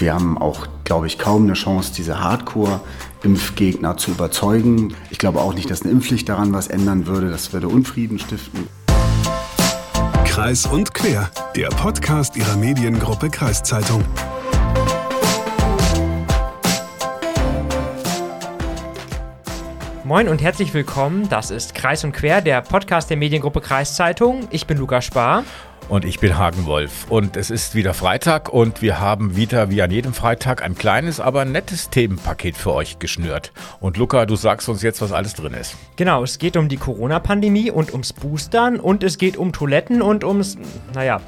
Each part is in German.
wir haben auch, glaube ich, kaum eine Chance, diese Hardcore-Impfgegner zu überzeugen. Ich glaube auch nicht, dass eine Impfpflicht daran was ändern würde. Das würde Unfrieden stiften. Kreis und Quer, der Podcast Ihrer Mediengruppe Kreiszeitung. Moin und herzlich willkommen. Das ist Kreis und Quer, der Podcast der Mediengruppe Kreiszeitung. Ich bin Lukas Spar. Und ich bin Hagen Wolf. Und es ist wieder Freitag und wir haben wieder wie an jedem Freitag ein kleines, aber nettes Themenpaket für euch geschnürt. Und Luca, du sagst uns jetzt, was alles drin ist. Genau, es geht um die Corona-Pandemie und ums Boostern und es geht um Toiletten und ums, naja,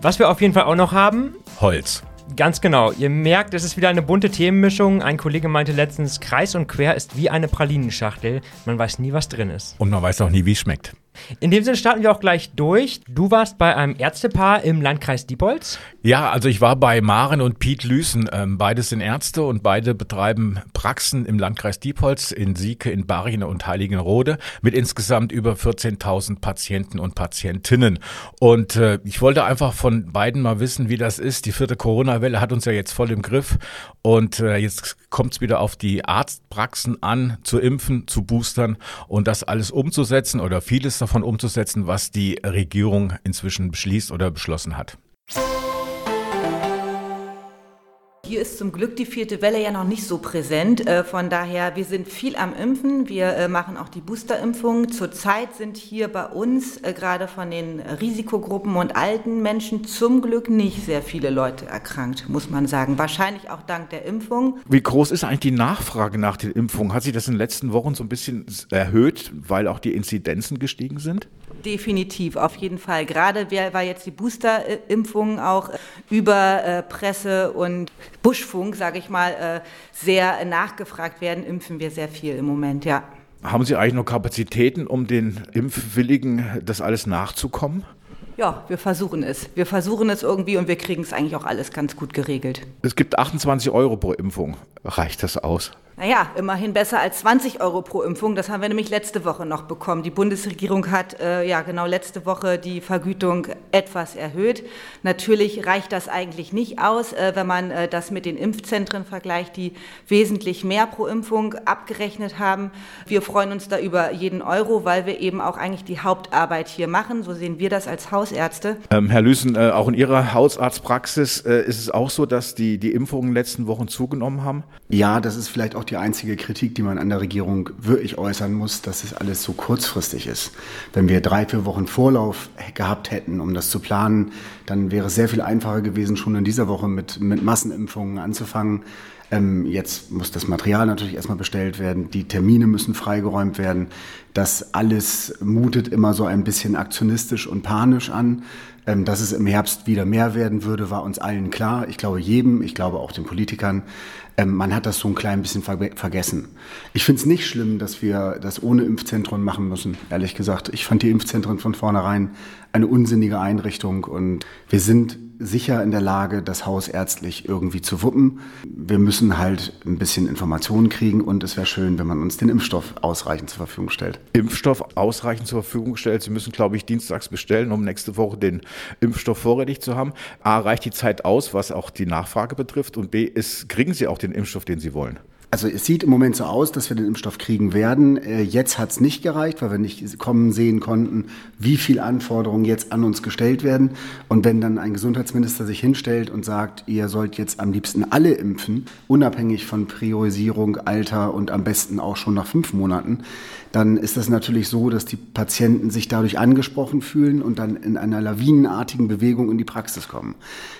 was wir auf jeden Fall auch noch haben. Holz. Ganz genau. Ihr merkt, es ist wieder eine bunte Themenmischung. Ein Kollege meinte letztens, Kreis und Quer ist wie eine Pralinenschachtel. Man weiß nie, was drin ist. Und man weiß auch nie, wie es schmeckt. In dem Sinne starten wir auch gleich durch. Du warst bei einem Ärztepaar im Landkreis Diepholz. Ja, also ich war bei Maren und Piet Lüßen. Ähm, beides sind Ärzte und beide betreiben Praxen im Landkreis Diepholz, in Sieke, in Barine und Heiligenrode mit insgesamt über 14.000 Patienten und Patientinnen. Und äh, ich wollte einfach von beiden mal wissen, wie das ist. Die vierte Corona-Welle hat uns ja jetzt voll im Griff und äh, jetzt kommt es wieder auf die Arztpraxen an, zu impfen, zu boostern und das alles umzusetzen oder vieles davon umzusetzen, was die Regierung inzwischen beschließt oder beschlossen hat. Hier ist zum Glück die vierte Welle ja noch nicht so präsent. Äh, von daher, wir sind viel am Impfen. Wir äh, machen auch die Boosterimpfung. Zurzeit sind hier bei uns äh, gerade von den Risikogruppen und alten Menschen zum Glück nicht sehr viele Leute erkrankt, muss man sagen. Wahrscheinlich auch dank der Impfung. Wie groß ist eigentlich die Nachfrage nach den Impfungen? Hat sich das in den letzten Wochen so ein bisschen erhöht, weil auch die Inzidenzen gestiegen sind? Definitiv, auf jeden Fall. Gerade weil jetzt die Boosterimpfung auch über äh, Presse und Buschfunk, sage ich mal, äh, sehr nachgefragt werden, impfen wir sehr viel im Moment, ja. Haben Sie eigentlich noch Kapazitäten, um den Impfwilligen das alles nachzukommen? Ja, wir versuchen es. Wir versuchen es irgendwie und wir kriegen es eigentlich auch alles ganz gut geregelt. Es gibt 28 Euro pro Impfung. Reicht das aus? Naja, immerhin besser als 20 Euro pro Impfung. Das haben wir nämlich letzte Woche noch bekommen. Die Bundesregierung hat äh, ja genau letzte Woche die Vergütung etwas erhöht. Natürlich reicht das eigentlich nicht aus, äh, wenn man äh, das mit den Impfzentren vergleicht, die wesentlich mehr pro Impfung abgerechnet haben. Wir freuen uns da über jeden Euro, weil wir eben auch eigentlich die Hauptarbeit hier machen. So sehen wir das als Hausärzte. Ähm, Herr Lüsen, äh, auch in Ihrer Hausarztpraxis äh, ist es auch so, dass die, die Impfungen in den letzten Wochen zugenommen haben? Ja, das ist vielleicht auch die einzige Kritik, die man an der Regierung wirklich äußern muss, dass es alles so kurzfristig ist. Wenn wir drei, vier Wochen Vorlauf gehabt hätten, um das zu planen, dann wäre es sehr viel einfacher gewesen, schon in dieser Woche mit, mit Massenimpfungen anzufangen. Ähm, jetzt muss das Material natürlich erstmal bestellt werden, die Termine müssen freigeräumt werden. Das alles mutet immer so ein bisschen aktionistisch und panisch an. Ähm, dass es im Herbst wieder mehr werden würde, war uns allen klar. Ich glaube jedem, ich glaube auch den Politikern. Ähm, man hat das so ein klein bisschen ver vergessen. Ich finde es nicht schlimm, dass wir das ohne Impfzentren machen müssen, ehrlich gesagt. Ich fand die Impfzentren von vornherein eine unsinnige Einrichtung und wir sind sicher in der Lage, das hausärztlich irgendwie zu wuppen. Wir müssen halt ein bisschen Informationen kriegen und es wäre schön, wenn man uns den Impfstoff ausreichend zur Verfügung stellt. Impfstoff ausreichend zur Verfügung stellt. Sie müssen, glaube ich, dienstags bestellen, um nächste Woche den Impfstoff vorrätig zu haben. A, reicht die Zeit aus, was auch die Nachfrage betrifft und B, ist, kriegen Sie auch den Impfstoff, den Sie wollen? Also es sieht im Moment so aus, dass wir den Impfstoff kriegen werden. Äh, jetzt hat es nicht gereicht, weil wir nicht kommen sehen konnten, wie viele Anforderungen jetzt an uns gestellt werden. Und wenn dann ein Gesundheitsminister sich hinstellt und sagt, ihr sollt jetzt am liebsten alle impfen, unabhängig von Priorisierung, Alter und am besten auch schon nach fünf Monaten, dann ist das natürlich so, dass die Patienten sich dadurch angesprochen fühlen und dann in einer lawinenartigen Bewegung in die Praxis kommen.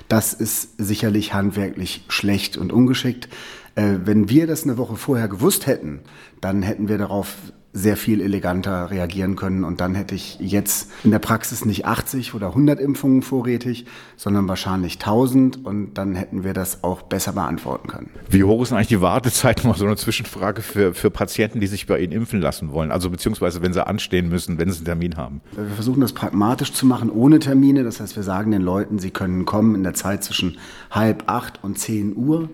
Das ist sicherlich handwerklich schlecht und ungeschickt. Äh, wenn wir das eine Woche vorher gewusst hätten, dann hätten wir darauf sehr viel eleganter reagieren können. Und dann hätte ich jetzt in der Praxis nicht 80 oder 100 Impfungen vorrätig, sondern wahrscheinlich 1000. Und dann hätten wir das auch besser beantworten können. Wie hoch ist eigentlich die Wartezeit? Mal so eine Zwischenfrage für, für Patienten, die sich bei Ihnen impfen lassen wollen. Also beziehungsweise, wenn sie anstehen müssen, wenn sie einen Termin haben. Wir versuchen das pragmatisch zu machen, ohne Termine. Das heißt, wir sagen den Leuten, sie können kommen in der Zeit zwischen halb acht und zehn Uhr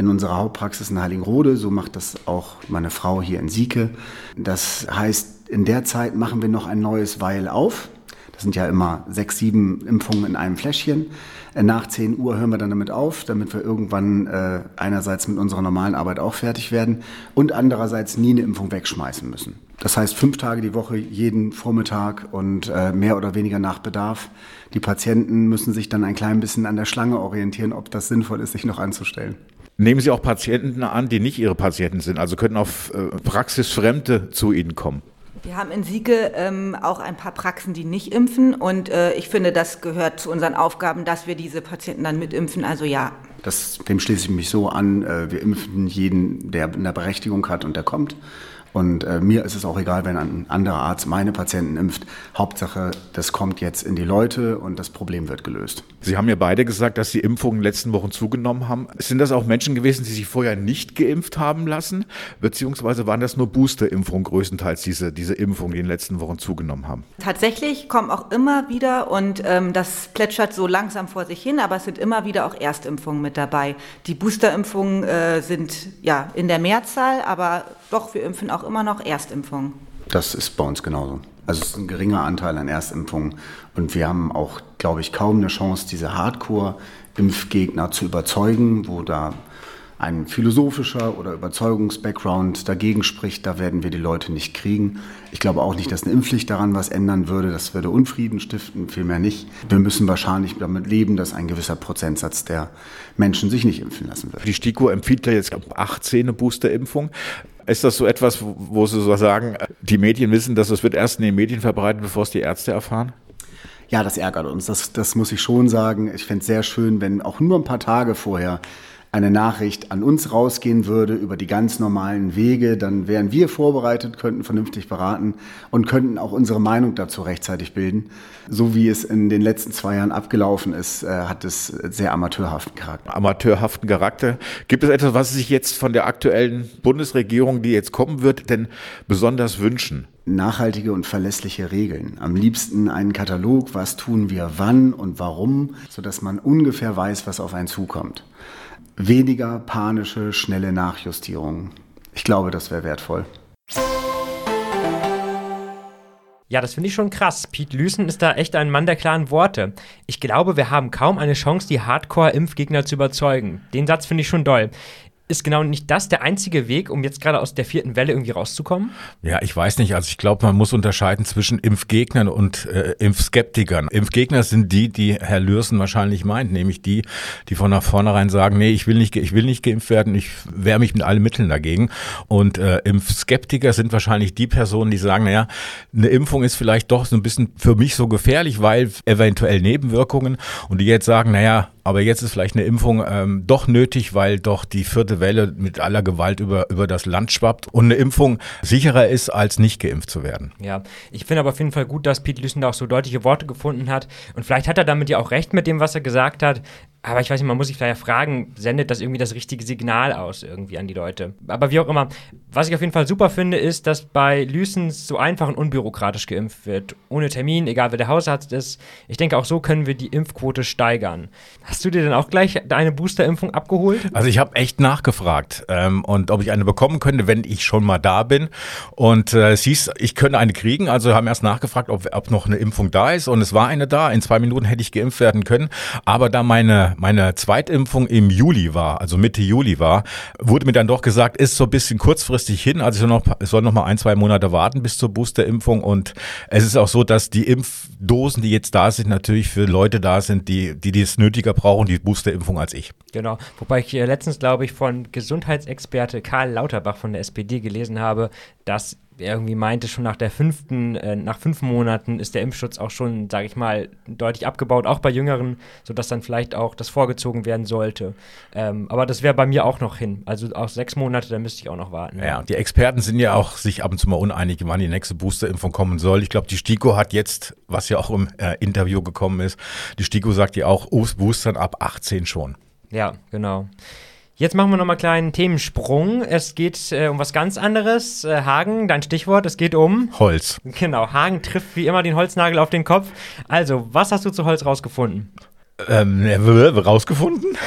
in unserer Hauptpraxis in Heiligenrode. So macht das auch meine Frau hier in Sieke. Das heißt, in der Zeit machen wir noch ein neues Weil auf. Das sind ja immer sechs, sieben Impfungen in einem Fläschchen. Äh, nach 10 Uhr hören wir dann damit auf, damit wir irgendwann äh, einerseits mit unserer normalen Arbeit auch fertig werden und andererseits nie eine Impfung wegschmeißen müssen. Das heißt fünf Tage die Woche, jeden Vormittag und äh, mehr oder weniger nach Bedarf. Die Patienten müssen sich dann ein klein bisschen an der Schlange orientieren, ob das sinnvoll ist, sich noch anzustellen. Nehmen Sie auch Patienten an, die nicht Ihre Patienten sind, also können auch äh, Praxisfremde zu Ihnen kommen? Wir haben in Sieke ähm, auch ein paar Praxen, die nicht impfen. Und äh, ich finde, das gehört zu unseren Aufgaben, dass wir diese Patienten dann mitimpfen. Also ja. Das, dem schließe ich mich so an. Äh, wir impfen jeden, der eine Berechtigung hat und der kommt. Und äh, mir ist es auch egal, wenn ein anderer Arzt meine Patienten impft. Hauptsache, das kommt jetzt in die Leute und das Problem wird gelöst. Sie haben ja beide gesagt, dass die Impfungen in den letzten Wochen zugenommen haben. Sind das auch Menschen gewesen, die sich vorher nicht geimpft haben lassen? Beziehungsweise waren das nur Boosterimpfungen größtenteils, diese, diese Impfungen, die in den letzten Wochen zugenommen haben? Tatsächlich kommen auch immer wieder, und ähm, das plätschert so langsam vor sich hin, aber es sind immer wieder auch Erstimpfungen mit dabei. Die Boosterimpfungen äh, sind ja in der Mehrzahl, aber doch, wir impfen auch immer noch Erstimpfungen. Das ist bei uns genauso. Also es ist ein geringer Anteil an Erstimpfungen. Und wir haben auch, glaube ich, kaum eine Chance, diese Hardcore-Impfgegner zu überzeugen, wo da ein philosophischer oder Überzeugungs-Background dagegen spricht, da werden wir die Leute nicht kriegen. Ich glaube auch nicht, dass eine Impfpflicht daran was ändern würde. Das würde Unfrieden stiften, vielmehr nicht. Wir müssen wahrscheinlich damit leben, dass ein gewisser Prozentsatz der Menschen sich nicht impfen lassen wird. Die STIKO empfiehlt ja jetzt ab 18 eine Boosterimpfung. Ist das so etwas, wo Sie so sagen, die Medien wissen, dass es wird erst in den Medien verbreitet, bevor es die Ärzte erfahren? Ja, das ärgert uns. Das, das muss ich schon sagen. Ich fände es sehr schön, wenn auch nur ein paar Tage vorher eine Nachricht an uns rausgehen würde über die ganz normalen Wege, dann wären wir vorbereitet, könnten vernünftig beraten und könnten auch unsere Meinung dazu rechtzeitig bilden. So wie es in den letzten zwei Jahren abgelaufen ist, äh, hat es sehr amateurhaften Charakter. Amateurhaften Charakter. Gibt es etwas, was Sie sich jetzt von der aktuellen Bundesregierung, die jetzt kommen wird, denn besonders wünschen? nachhaltige und verlässliche Regeln. Am liebsten einen Katalog, was tun wir wann und warum, sodass man ungefähr weiß, was auf einen zukommt weniger panische, schnelle Nachjustierungen. Ich glaube, das wäre wertvoll. Ja, das finde ich schon krass. Pete Lüsen ist da echt ein Mann der klaren Worte. Ich glaube, wir haben kaum eine Chance, die Hardcore-Impfgegner zu überzeugen. Den Satz finde ich schon doll ist genau nicht das der einzige Weg, um jetzt gerade aus der vierten Welle irgendwie rauszukommen? Ja, ich weiß nicht. Also ich glaube, man muss unterscheiden zwischen Impfgegnern und äh, Impfskeptikern. Impfgegner sind die, die Herr Lürsen wahrscheinlich meint, nämlich die, die von nach vornherein sagen, nee, ich will nicht, ich will nicht geimpft werden, ich wehre mich mit allen Mitteln dagegen. Und äh, Impfskeptiker sind wahrscheinlich die Personen, die sagen, naja, eine Impfung ist vielleicht doch so ein bisschen für mich so gefährlich, weil eventuell Nebenwirkungen und die jetzt sagen, naja, aber jetzt ist vielleicht eine Impfung ähm, doch nötig, weil doch die vierte Welle mit aller Gewalt über, über das Land schwappt und eine Impfung sicherer ist, als nicht geimpft zu werden. Ja, ich finde aber auf jeden Fall gut, dass Pete Lüssen da auch so deutliche Worte gefunden hat. Und vielleicht hat er damit ja auch recht mit dem, was er gesagt hat. Aber ich weiß nicht, man muss sich vielleicht fragen, sendet das irgendwie das richtige Signal aus irgendwie an die Leute? Aber wie auch immer, was ich auf jeden Fall super finde, ist, dass bei Lysens so einfach und unbürokratisch geimpft wird. Ohne Termin, egal wer der Hausarzt ist. Ich denke, auch so können wir die Impfquote steigern. Hast du dir denn auch gleich eine Boosterimpfung abgeholt? Also ich habe echt nachgefragt ähm, und ob ich eine bekommen könnte, wenn ich schon mal da bin. Und äh, es hieß, ich könnte eine kriegen. Also haben erst nachgefragt, ob, ob noch eine Impfung da ist. Und es war eine da. In zwei Minuten hätte ich geimpft werden können. Aber da meine meine, Zweitimpfung im Juli war, also Mitte Juli war, wurde mir dann doch gesagt, ist so ein bisschen kurzfristig hin. Also ich soll noch, ich soll noch mal ein, zwei Monate warten bis zur Boosterimpfung. Und es ist auch so, dass die Impfdosen, die jetzt da sind, natürlich für Leute da sind, die, die dies nötiger brauchen, die Boosterimpfung als ich. Genau. Wobei ich letztens, glaube ich, von Gesundheitsexperte Karl Lauterbach von der SPD gelesen habe, dass er irgendwie meinte, schon nach der fünften, äh, nach fünf Monaten ist der Impfschutz auch schon, sage ich mal, deutlich abgebaut, auch bei Jüngeren, sodass dann vielleicht auch das vorgezogen werden sollte. Ähm, aber das wäre bei mir auch noch hin. Also auch sechs Monate, da müsste ich auch noch warten. Ja, ja, die Experten sind ja auch sich ab und zu mal uneinig, wann die nächste Boosterimpfung kommen soll. Ich glaube, die STIKO hat jetzt, was ja auch im äh, Interview gekommen ist, die STIKO sagt ja auch, Boostern ab 18 schon. Ja, genau. Jetzt machen wir nochmal einen kleinen Themensprung. Es geht äh, um was ganz anderes. Äh, Hagen, dein Stichwort, es geht um Holz. Genau, Hagen trifft wie immer den Holznagel auf den Kopf. Also, was hast du zu Holz rausgefunden? Ähm, rausgefunden?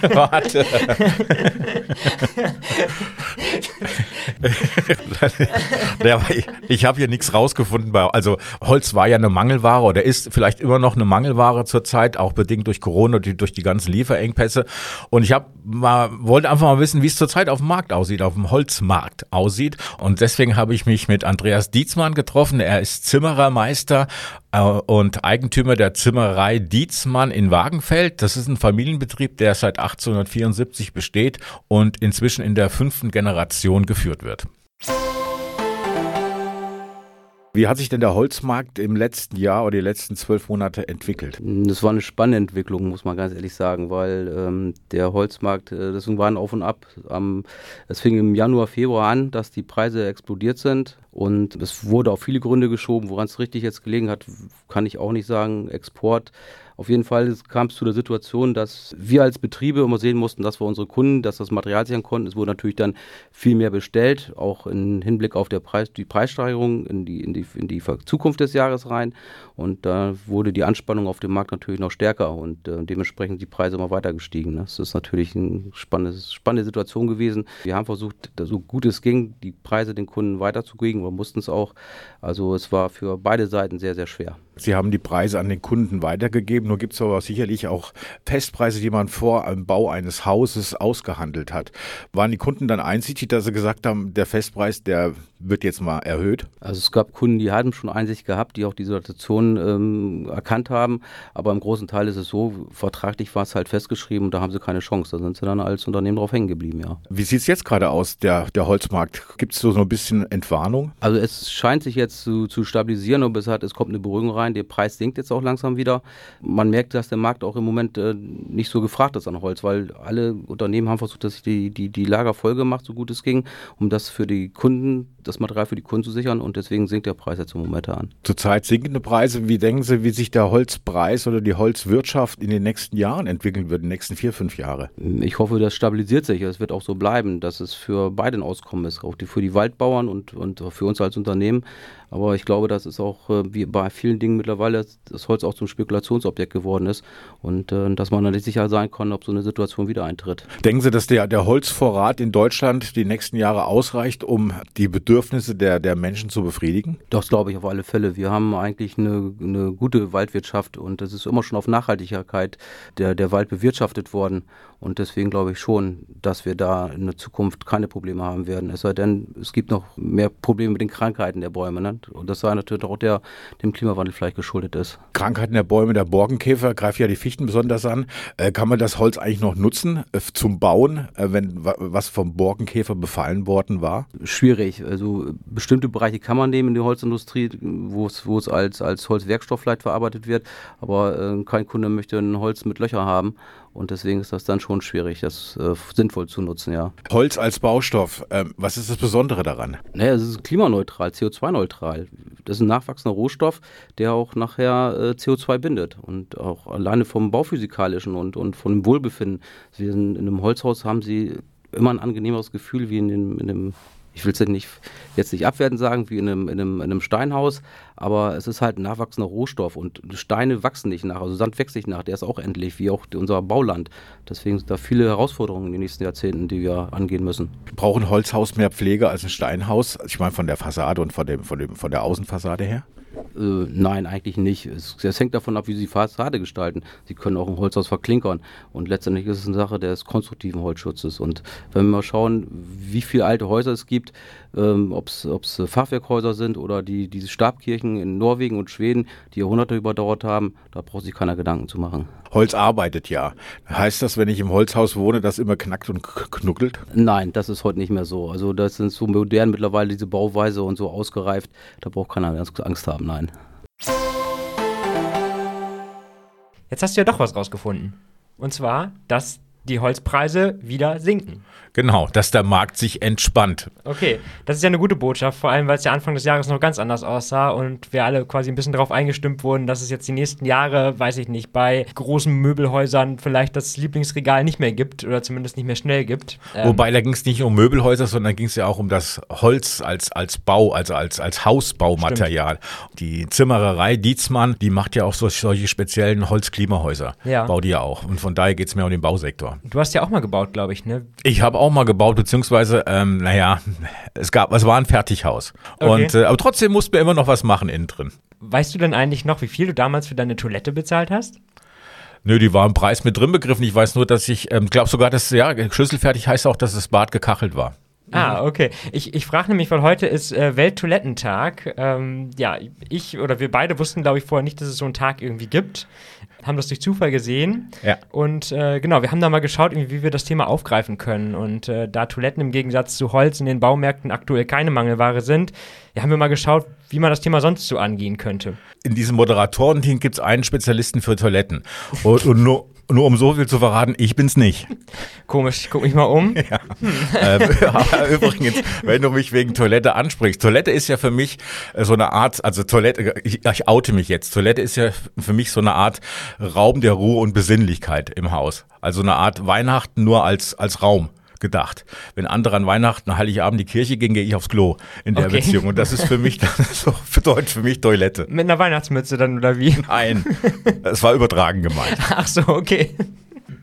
Warte. ich, ich habe hier nichts rausgefunden. Bei, also Holz war ja eine Mangelware oder ist vielleicht immer noch eine Mangelware zurzeit, auch bedingt durch Corona und durch die ganzen Lieferengpässe. Und ich habe mal wollte einfach mal wissen, wie es zurzeit auf dem Markt aussieht, auf dem Holzmarkt aussieht. Und deswegen habe ich mich mit Andreas Dietzmann getroffen. Er ist Zimmerermeister äh, und Eigentümer der Zimmerei Dietzmann in Wagenfeld. Das ist ein Familienbetrieb, der seit 1874 besteht und inzwischen in der fünften Generation geführt wird. Wie hat sich denn der Holzmarkt im letzten Jahr oder die letzten zwölf Monate entwickelt? Das war eine spannende Entwicklung, muss man ganz ehrlich sagen, weil ähm, der Holzmarkt, äh, das war ein Auf und Ab. Ähm, es fing im Januar, Februar an, dass die Preise explodiert sind und es wurde auf viele Gründe geschoben. Woran es richtig jetzt gelegen hat, kann ich auch nicht sagen. Export auf jeden Fall kam es zu der Situation, dass wir als Betriebe immer sehen mussten, dass wir unsere Kunden, dass das Material sichern konnten. Es wurde natürlich dann viel mehr bestellt, auch im Hinblick auf Preis, die Preissteigerung in die, in, die, in die Zukunft des Jahres rein. Und da wurde die Anspannung auf dem Markt natürlich noch stärker und äh, dementsprechend die Preise immer weiter gestiegen. Ne? Das ist natürlich eine spannende, spannende Situation gewesen. Wir haben versucht, so gut es ging, die Preise den Kunden weiterzugeben. Wir mussten es auch. Also es war für beide Seiten sehr, sehr schwer. Sie haben die Preise an den Kunden weitergegeben. Nur gibt es aber sicherlich auch Festpreise, die man vor einem Bau eines Hauses ausgehandelt hat. Waren die Kunden dann einsichtig, dass sie gesagt haben, der Festpreis, der wird jetzt mal erhöht? Also es gab Kunden, die hatten schon Einsicht gehabt, die auch die Situation ähm, erkannt haben. Aber im großen Teil ist es so, vertraglich war es halt festgeschrieben und da haben sie keine Chance. Da sind sie dann als Unternehmen drauf hängen geblieben, ja. Wie sieht es jetzt gerade aus, der, der Holzmarkt? Gibt es so ein bisschen Entwarnung? Also es scheint sich jetzt zu, zu stabilisieren und es, hat, es kommt eine Beruhigung rein. Der Preis sinkt jetzt auch langsam wieder. Man merkt, dass der Markt auch im Moment äh, nicht so gefragt ist an Holz, weil alle Unternehmen haben versucht, dass sich die, die, die Lager voll gemacht, so gut es ging, um das für die Kunden, das Material für die Kunden zu sichern und deswegen sinkt der Preis jetzt im Moment an. Zurzeit sinkende Preise. Wie denken Sie, wie sich der Holzpreis oder die Holzwirtschaft in den nächsten Jahren entwickeln wird, in den nächsten vier, fünf Jahre? Ich hoffe, das stabilisiert sich. Es wird auch so bleiben, dass es für beide ein Auskommen ist, auch die, für die Waldbauern und, und für uns als Unternehmen. Aber ich glaube, das ist auch äh, wie bei vielen Dingen mittlerweile, das Holz auch zum Spekulationsobjekt geworden ist und äh, dass man dann nicht sicher sein kann, ob so eine Situation wieder eintritt. Denken Sie, dass der, der Holzvorrat in Deutschland die nächsten Jahre ausreicht, um die Bedürfnisse der, der Menschen zu befriedigen? Das glaube ich auf alle Fälle. Wir haben eigentlich eine, eine gute Waldwirtschaft und es ist immer schon auf Nachhaltigkeit der, der Wald bewirtschaftet worden. Und deswegen glaube ich schon, dass wir da in der Zukunft keine Probleme haben werden. Es sei denn, es gibt noch mehr Probleme mit den Krankheiten der Bäume. Ne? Und das sei natürlich auch der dem Klimawandel vielleicht geschuldet ist. Krankheiten der Bäume, der Borkenkäfer greift ja die Fichten besonders an. Äh, kann man das Holz eigentlich noch nutzen äh, zum Bauen, äh, wenn was vom Borkenkäfer befallen worden war? Schwierig. Also bestimmte Bereiche kann man nehmen in der Holzindustrie, wo es, wo es als, als Holzwerkstoff vielleicht verarbeitet wird. Aber äh, kein Kunde möchte ein Holz mit Löchern haben. Und deswegen ist das dann schon schwierig, das äh, sinnvoll zu nutzen, ja. Holz als Baustoff, ähm, was ist das Besondere daran? Naja, es ist klimaneutral, CO2-neutral. Das ist ein nachwachsender Rohstoff, der auch nachher äh, CO2 bindet. Und auch alleine vom Bauphysikalischen und, und von dem Wohlbefinden. Sie sind in einem Holzhaus haben sie immer ein angenehmeres Gefühl wie in, dem, in einem ich will es nicht, jetzt nicht abwertend sagen, wie in einem, in, einem, in einem Steinhaus, aber es ist halt ein nachwachsender Rohstoff und Steine wachsen nicht nach, also Sand wächst nicht nach, der ist auch endlich, wie auch unser Bauland. Deswegen sind da viele Herausforderungen in den nächsten Jahrzehnten, die wir angehen müssen. Braucht ein Holzhaus mehr Pflege als ein Steinhaus? Ich meine von der Fassade und von, dem, von, dem, von der Außenfassade her? Äh, nein, eigentlich nicht. Es, es, hängt davon ab, wie Sie die Fassade gestalten. Sie können auch ein Holzhaus verklinkern. Und letztendlich ist es eine Sache des konstruktiven Holzschutzes. Und wenn wir mal schauen, wie viele alte Häuser es gibt, ähm, ob es Fachwerkhäuser sind oder die, diese Stabkirchen in Norwegen und Schweden, die Jahrhunderte überdauert haben, da braucht sich keiner Gedanken zu machen. Holz arbeitet ja. Heißt das, wenn ich im Holzhaus wohne, dass immer knackt und knuckelt? Nein, das ist heute nicht mehr so. Also das sind so modern mittlerweile diese Bauweise und so ausgereift, da braucht keiner Angst haben, nein. Jetzt hast du ja doch was rausgefunden. Und zwar, dass die Holzpreise wieder sinken. Genau, dass der Markt sich entspannt. Okay, das ist ja eine gute Botschaft, vor allem weil es ja Anfang des Jahres noch ganz anders aussah und wir alle quasi ein bisschen darauf eingestimmt wurden, dass es jetzt die nächsten Jahre, weiß ich nicht, bei großen Möbelhäusern vielleicht das Lieblingsregal nicht mehr gibt oder zumindest nicht mehr schnell gibt. Ähm Wobei da ging es nicht um Möbelhäuser, sondern ging es ja auch um das Holz als, als Bau, also als, als Hausbaumaterial. Stimmt. Die Zimmererei Dietzmann, die macht ja auch so, solche speziellen Holzklimahäuser. Ja. Baut die ja auch. Und von daher geht es mehr um den Bausektor. Du hast ja auch mal gebaut, glaube ich, ne? Ich habe auch auch mal gebaut, beziehungsweise, ähm, naja, es gab, es war ein Fertighaus. Okay. Und, äh, aber trotzdem mussten wir immer noch was machen innen drin. Weißt du denn eigentlich noch, wie viel du damals für deine Toilette bezahlt hast? Nö, die war im Preis mit drin begriffen. Ich weiß nur, dass ich, ähm, glaube sogar, dass, ja, schlüsselfertig heißt auch, dass das Bad gekachelt war. Ah, okay. Ich, ich frage nämlich, weil heute ist äh, Welttoilettentag. Ähm, ja, ich oder wir beide wussten, glaube ich, vorher nicht, dass es so einen Tag irgendwie gibt. Haben das durch Zufall gesehen. Ja. Und äh, genau, wir haben da mal geschaut, wie wir das Thema aufgreifen können. Und äh, da Toiletten im Gegensatz zu Holz in den Baumärkten aktuell keine Mangelware sind, ja, haben wir mal geschaut, wie man das Thema sonst so angehen könnte. In diesem Moderatorenteam gibt es einen Spezialisten für Toiletten. Und, und nur nur um so viel zu verraten, ich bin's nicht. Komisch, ich guck mich mal um. Ja. ähm, übrigens, wenn du mich wegen Toilette ansprichst, Toilette ist ja für mich äh, so eine Art, also Toilette, ich, ich oute mich jetzt, Toilette ist ja für mich so eine Art Raum der Ruhe und Besinnlichkeit im Haus. Also eine Art Weihnachten nur als, als Raum gedacht. Wenn andere an Weihnachten, Heiligabend die Kirche gehen, gehe ich aufs Klo in der okay. Beziehung. Und das ist für mich, so bedeutet für mich Toilette. Mit einer Weihnachtsmütze dann oder wie? Nein, das war übertragen gemeint. Ach so, okay.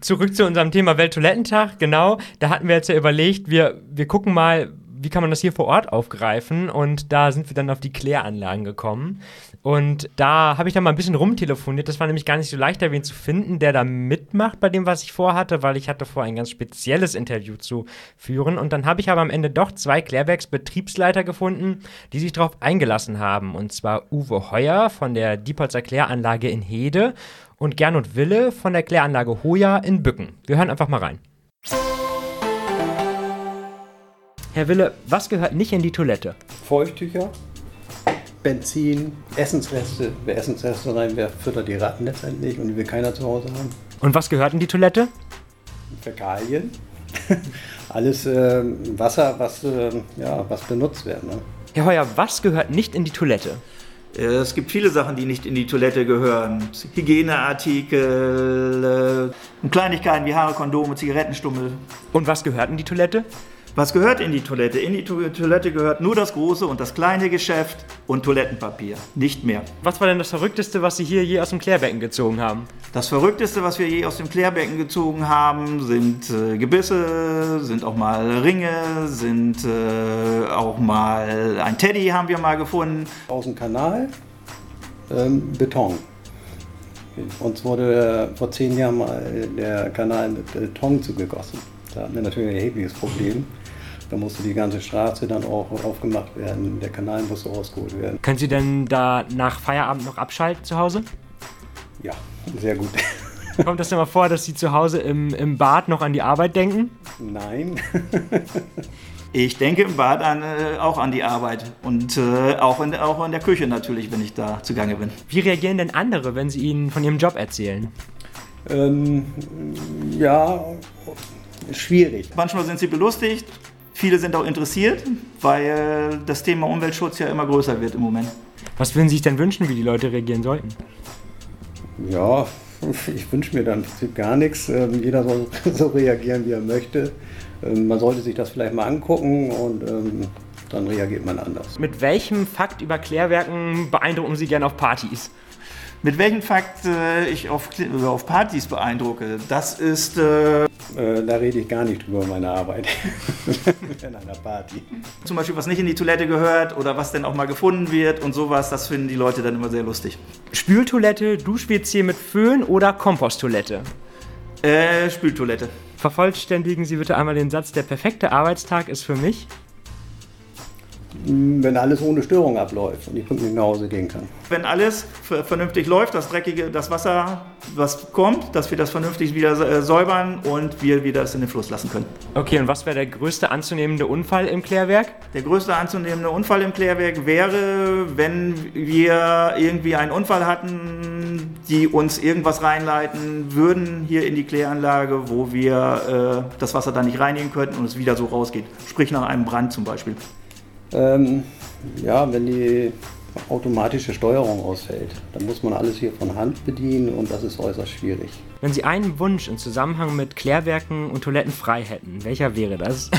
Zurück zu unserem Thema Welttoilettentag, genau. Da hatten wir jetzt ja überlegt, wir, wir gucken mal, wie kann man das hier vor Ort aufgreifen? Und da sind wir dann auf die Kläranlagen gekommen. Und da habe ich dann mal ein bisschen rumtelefoniert. Das war nämlich gar nicht so leicht, da wen zu finden, der da mitmacht bei dem, was ich vorhatte, weil ich hatte vor, ein ganz spezielles Interview zu führen. Und dann habe ich aber am Ende doch zwei Klärwerks Betriebsleiter gefunden, die sich darauf eingelassen haben. Und zwar Uwe Heuer von der Diepholzer Kläranlage in Hede und Gernot Wille von der Kläranlage Hoja in Bücken. Wir hören einfach mal rein. Herr Wille, was gehört nicht in die Toilette? Feuchttücher, Benzin, Essensreste. Wer Essensreste reinwerft, füttert die Ratten letztendlich und die will keiner zu Hause haben. Und was gehört in die Toilette? Fäkalien. Alles äh, Wasser, was, äh, ja, was benutzt wird. Ne? Herr Heuer, was gehört nicht in die Toilette? Äh, es gibt viele Sachen, die nicht in die Toilette gehören. Hygieneartikel, äh, Kleinigkeiten wie Haare, Kondome, Zigarettenstummel. Und was gehört in die Toilette? Was gehört in die Toilette? In die Toilette gehört nur das große und das kleine Geschäft und Toilettenpapier, nicht mehr. Was war denn das Verrückteste, was Sie hier je aus dem Klärbecken gezogen haben? Das Verrückteste, was wir je aus dem Klärbecken gezogen haben, sind äh, Gebisse, sind auch mal Ringe, sind äh, auch mal ein Teddy haben wir mal gefunden. Aus dem Kanal ähm, Beton. Uns wurde vor zehn Jahren mal der Kanal mit Beton zugegossen. Da hatten wir natürlich ein erhebliches Problem. Da musste die ganze Straße dann auch aufgemacht werden, der Kanal musste rausgeholt werden. Können Sie denn da nach Feierabend noch abschalten zu Hause? Ja, sehr gut. Kommt das denn mal vor, dass Sie zu Hause im, im Bad noch an die Arbeit denken? Nein. ich denke im Bad an, äh, auch an die Arbeit und äh, auch, in, auch in der Küche natürlich, wenn ich da zugange bin. Wie reagieren denn andere, wenn Sie ihnen von ihrem Job erzählen? Ähm, ja, schwierig. Manchmal sind sie belustigt, Viele sind auch interessiert, weil das Thema Umweltschutz ja immer größer wird im Moment. Was würden Sie sich denn wünschen, wie die Leute reagieren sollten? Ja, ich wünsche mir da im Prinzip gar nichts. Ähm, jeder soll so reagieren, wie er möchte. Ähm, man sollte sich das vielleicht mal angucken und ähm, dann reagiert man anders. Mit welchem Fakt über Klärwerken beeindrucken Sie gerne auf Partys? Mit welchem Fakt äh, ich auf, auf Partys beeindrucke, das ist. Äh, äh, da rede ich gar nicht über meine Arbeit in einer Party. Zum Beispiel, was nicht in die Toilette gehört oder was denn auch mal gefunden wird und sowas, das finden die Leute dann immer sehr lustig. Spültoilette, Dusch-WC mit Föhn oder Komposttoilette? Äh, Spültoilette. Vervollständigen Sie bitte einmal den Satz: Der perfekte Arbeitstag ist für mich. Wenn alles ohne Störung abläuft und ich pünktlich nach Hause gehen kann. Wenn alles vernünftig läuft, das dreckige, das Wasser, was kommt, dass wir das vernünftig wieder äh, säubern und wir wieder es in den Fluss lassen können. Okay, und was wäre der größte anzunehmende Unfall im Klärwerk? Der größte anzunehmende Unfall im Klärwerk wäre, wenn wir irgendwie einen Unfall hatten, die uns irgendwas reinleiten würden hier in die Kläranlage, wo wir äh, das Wasser dann nicht reinigen könnten und es wieder so rausgeht. Sprich nach einem Brand zum Beispiel. Ähm, ja, wenn die automatische Steuerung ausfällt, dann muss man alles hier von Hand bedienen und das ist äußerst schwierig. Wenn Sie einen Wunsch im Zusammenhang mit Klärwerken und Toiletten frei hätten, welcher wäre das?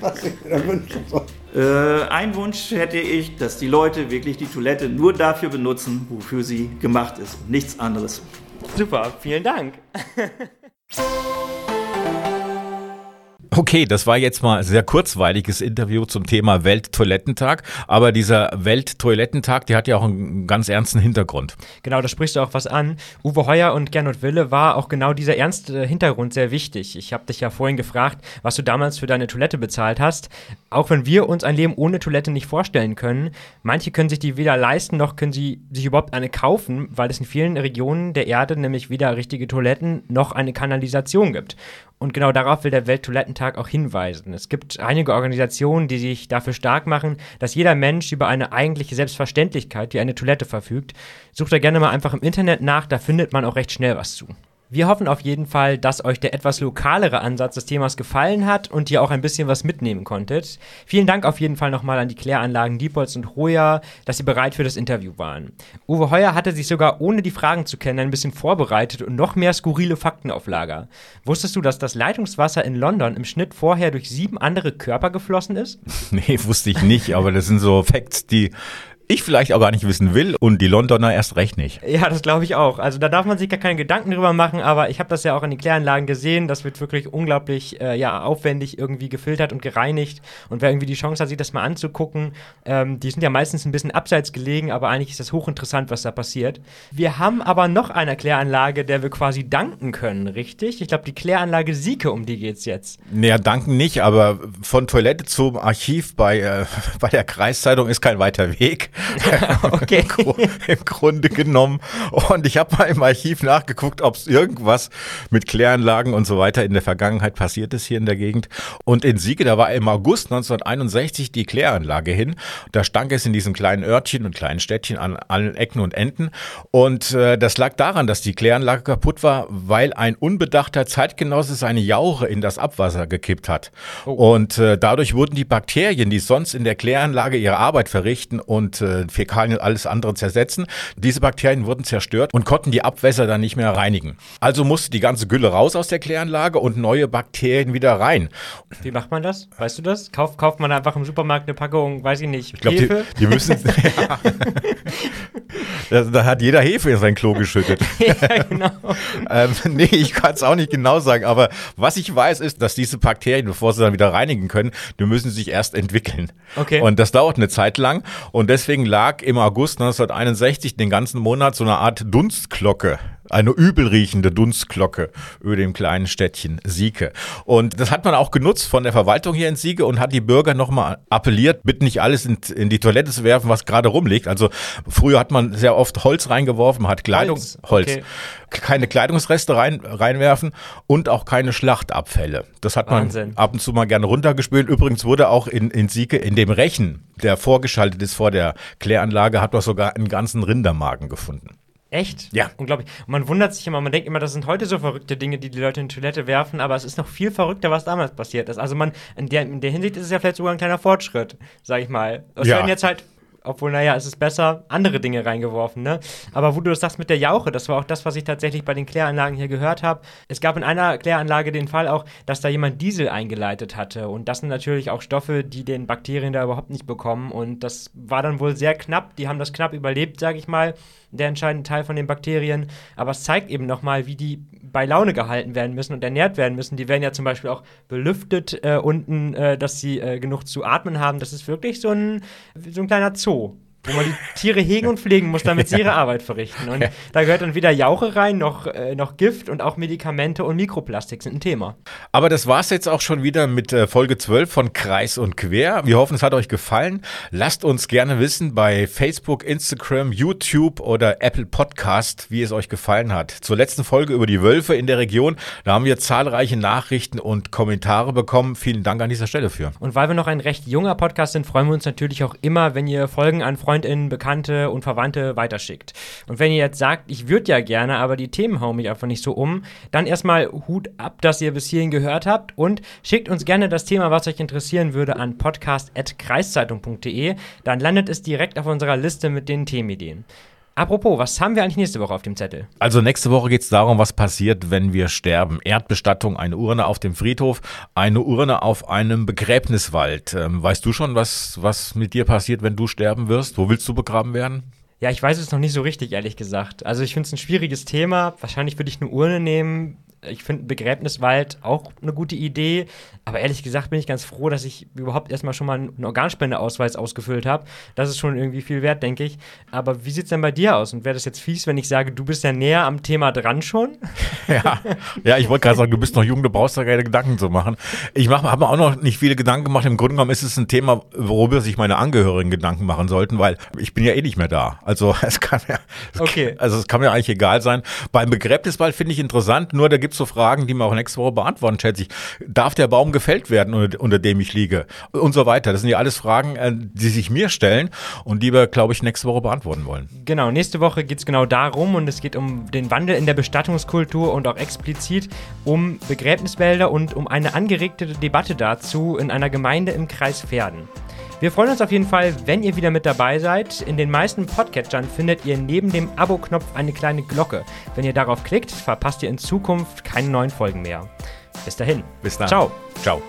Was ich mir wünschen soll. Äh, ein Wunsch hätte ich, dass die Leute wirklich die Toilette nur dafür benutzen, wofür sie gemacht ist und nichts anderes. Super, vielen Dank. Okay, das war jetzt mal ein sehr kurzweiliges Interview zum Thema Welttoilettentag. Aber dieser Welttoilettentag, der hat ja auch einen ganz ernsten Hintergrund. Genau, da sprichst du auch was an. Uwe Heuer und Gernot Wille war auch genau dieser ernste Hintergrund sehr wichtig. Ich habe dich ja vorhin gefragt, was du damals für deine Toilette bezahlt hast. Auch wenn wir uns ein Leben ohne Toilette nicht vorstellen können, manche können sich die weder leisten, noch können sie sich überhaupt eine kaufen, weil es in vielen Regionen der Erde nämlich weder richtige Toiletten noch eine Kanalisation gibt. Und genau darauf will der Welttoilettentag auch hinweisen. Es gibt einige Organisationen, die sich dafür stark machen, dass jeder Mensch über eine eigentliche Selbstverständlichkeit wie eine Toilette verfügt. Sucht da gerne mal einfach im Internet nach, da findet man auch recht schnell was zu. Wir hoffen auf jeden Fall, dass euch der etwas lokalere Ansatz des Themas gefallen hat und ihr auch ein bisschen was mitnehmen konntet. Vielen Dank auf jeden Fall nochmal an die Kläranlagen Diepholz und Hoya, dass sie bereit für das Interview waren. Uwe Heuer hatte sich sogar ohne die Fragen zu kennen ein bisschen vorbereitet und noch mehr skurrile Fakten auf Lager. Wusstest du, dass das Leitungswasser in London im Schnitt vorher durch sieben andere Körper geflossen ist? Nee, wusste ich nicht, aber das sind so Facts, die ich vielleicht auch gar nicht wissen will und die Londoner erst recht nicht. Ja, das glaube ich auch. Also da darf man sich gar keine Gedanken drüber machen, aber ich habe das ja auch in den Kläranlagen gesehen. Das wird wirklich unglaublich äh, ja, aufwendig irgendwie gefiltert und gereinigt. Und wer irgendwie die Chance hat, sich das mal anzugucken, ähm, die sind ja meistens ein bisschen abseits gelegen, aber eigentlich ist das hochinteressant, was da passiert. Wir haben aber noch eine Kläranlage, der wir quasi danken können, richtig? Ich glaube, die Kläranlage Sieke, um die geht es jetzt. Naja, danken nicht, aber von Toilette zum Archiv bei, äh, bei der Kreiszeitung ist kein weiter Weg. okay. Im Grunde genommen. Und ich habe mal im Archiv nachgeguckt, ob es irgendwas mit Kläranlagen und so weiter in der Vergangenheit passiert ist hier in der Gegend. Und in Siege, da war im August 1961 die Kläranlage hin. Da stank es in diesem kleinen Örtchen und kleinen Städtchen an allen Ecken und Enden. Und äh, das lag daran, dass die Kläranlage kaputt war, weil ein unbedachter Zeitgenosse seine Jauche in das Abwasser gekippt hat. Oh. Und äh, dadurch wurden die Bakterien, die sonst in der Kläranlage ihre Arbeit verrichten und äh, Fäkalien und alles andere zersetzen. Diese Bakterien wurden zerstört und konnten die Abwässer dann nicht mehr reinigen. Also musste die ganze Gülle raus aus der Kläranlage und neue Bakterien wieder rein. Wie macht man das? Weißt du das? Kauft, kauft man einfach im Supermarkt eine Packung, weiß ich nicht, ich glaub, Hefe? Die, die müssen. da, da, hat jeder Hefe in sein Klo geschüttet. ja, genau. ähm, nee, ich kann es auch nicht genau sagen, aber was ich weiß, ist, dass diese Bakterien, bevor sie dann wieder reinigen können, die müssen sich erst entwickeln. Okay. Und das dauert eine Zeit lang und deswegen lag im August 1961 den ganzen Monat so eine Art Dunstglocke eine übelriechende Dunstglocke über dem kleinen Städtchen Sieke. Und das hat man auch genutzt von der Verwaltung hier in Sieke und hat die Bürger nochmal appelliert, bitte nicht alles in, in, die Toilette zu werfen, was gerade rumliegt. Also früher hat man sehr oft Holz reingeworfen, hat Kleidung, Holz, Holz. Okay. keine Kleidungsreste rein, reinwerfen und auch keine Schlachtabfälle. Das hat Wahnsinn. man ab und zu mal gerne runtergespült. Übrigens wurde auch in, in Sieke in dem Rechen, der vorgeschaltet ist vor der Kläranlage, hat man sogar einen ganzen Rindermagen gefunden. Echt? Ja. Unglaublich. Und man wundert sich immer, man denkt immer, das sind heute so verrückte Dinge, die die Leute in die Toilette werfen, aber es ist noch viel verrückter, was damals passiert ist. Also man, in der, in der Hinsicht ist es ja vielleicht sogar ein kleiner Fortschritt, sag ich mal. Es ja. werden jetzt halt obwohl, naja, es ist besser, andere Dinge reingeworfen, ne? Aber wo du das sagst mit der Jauche, das war auch das, was ich tatsächlich bei den Kläranlagen hier gehört habe. Es gab in einer Kläranlage den Fall auch, dass da jemand Diesel eingeleitet hatte. Und das sind natürlich auch Stoffe, die den Bakterien da überhaupt nicht bekommen. Und das war dann wohl sehr knapp. Die haben das knapp überlebt, sag ich mal, der entscheidende Teil von den Bakterien. Aber es zeigt eben nochmal, wie die bei Laune gehalten werden müssen und ernährt werden müssen. Die werden ja zum Beispiel auch belüftet äh, unten, äh, dass sie äh, genug zu atmen haben. Das ist wirklich so ein, so ein kleiner Zoo. Wo man die Tiere hegen und pflegen muss, damit sie ihre Arbeit verrichten. Und da gehört dann wieder Jauche rein, noch, äh, noch Gift und auch Medikamente und Mikroplastik sind ein Thema. Aber das war's jetzt auch schon wieder mit äh, Folge 12 von Kreis und Quer. Wir hoffen, es hat euch gefallen. Lasst uns gerne wissen bei Facebook, Instagram, YouTube oder Apple Podcast, wie es euch gefallen hat. Zur letzten Folge über die Wölfe in der Region, da haben wir zahlreiche Nachrichten und Kommentare bekommen. Vielen Dank an dieser Stelle für. Und weil wir noch ein recht junger Podcast sind, freuen wir uns natürlich auch immer, wenn ihr Folgen an Freundinnen, Bekannte und Verwandte weiterschickt. Und wenn ihr jetzt sagt, ich würde ja gerne, aber die Themen hauen mich einfach nicht so um, dann erstmal Hut ab, dass ihr bis hierhin gehört habt und schickt uns gerne das Thema, was euch interessieren würde, an podcast.kreiszeitung.de. Dann landet es direkt auf unserer Liste mit den Themenideen. Apropos, was haben wir eigentlich nächste Woche auf dem Zettel? Also nächste Woche geht es darum, was passiert, wenn wir sterben. Erdbestattung, eine Urne auf dem Friedhof, eine Urne auf einem Begräbniswald. Ähm, weißt du schon, was, was mit dir passiert, wenn du sterben wirst? Wo willst du begraben werden? Ja, ich weiß es noch nicht so richtig, ehrlich gesagt. Also ich finde es ein schwieriges Thema. Wahrscheinlich würde ich eine Urne nehmen ich finde Begräbniswald auch eine gute Idee. Aber ehrlich gesagt bin ich ganz froh, dass ich überhaupt erstmal schon mal einen Organspendeausweis ausgefüllt habe. Das ist schon irgendwie viel wert, denke ich. Aber wie sieht es denn bei dir aus? Und wäre das jetzt fies, wenn ich sage, du bist ja näher am Thema dran schon? Ja, ja ich wollte gerade sagen, du bist noch jung, du brauchst da keine Gedanken zu machen. Ich habe mir auch noch nicht viele Gedanken gemacht. Im Grunde genommen ist es ein Thema, worüber sich meine Angehörigen Gedanken machen sollten, weil ich bin ja eh nicht mehr da. Also es kann ja, okay. also es kann mir eigentlich egal sein. Beim Begräbniswald finde ich interessant, nur da gibt gibt so Fragen, die wir auch nächste Woche beantworten, schätze ich. Darf der Baum gefällt werden, unter, unter dem ich liege? Und so weiter. Das sind ja alles Fragen, äh, die sich mir stellen und die wir, glaube ich, nächste Woche beantworten wollen. Genau, nächste Woche geht es genau darum und es geht um den Wandel in der Bestattungskultur und auch explizit um Begräbniswälder und um eine angeregte Debatte dazu in einer Gemeinde im Kreis Pferden. Wir freuen uns auf jeden Fall, wenn ihr wieder mit dabei seid. In den meisten Podcatchern findet ihr neben dem Abo-Knopf eine kleine Glocke. Wenn ihr darauf klickt, verpasst ihr in Zukunft keine neuen Folgen mehr. Bis dahin. Bis dann. Ciao. Ciao.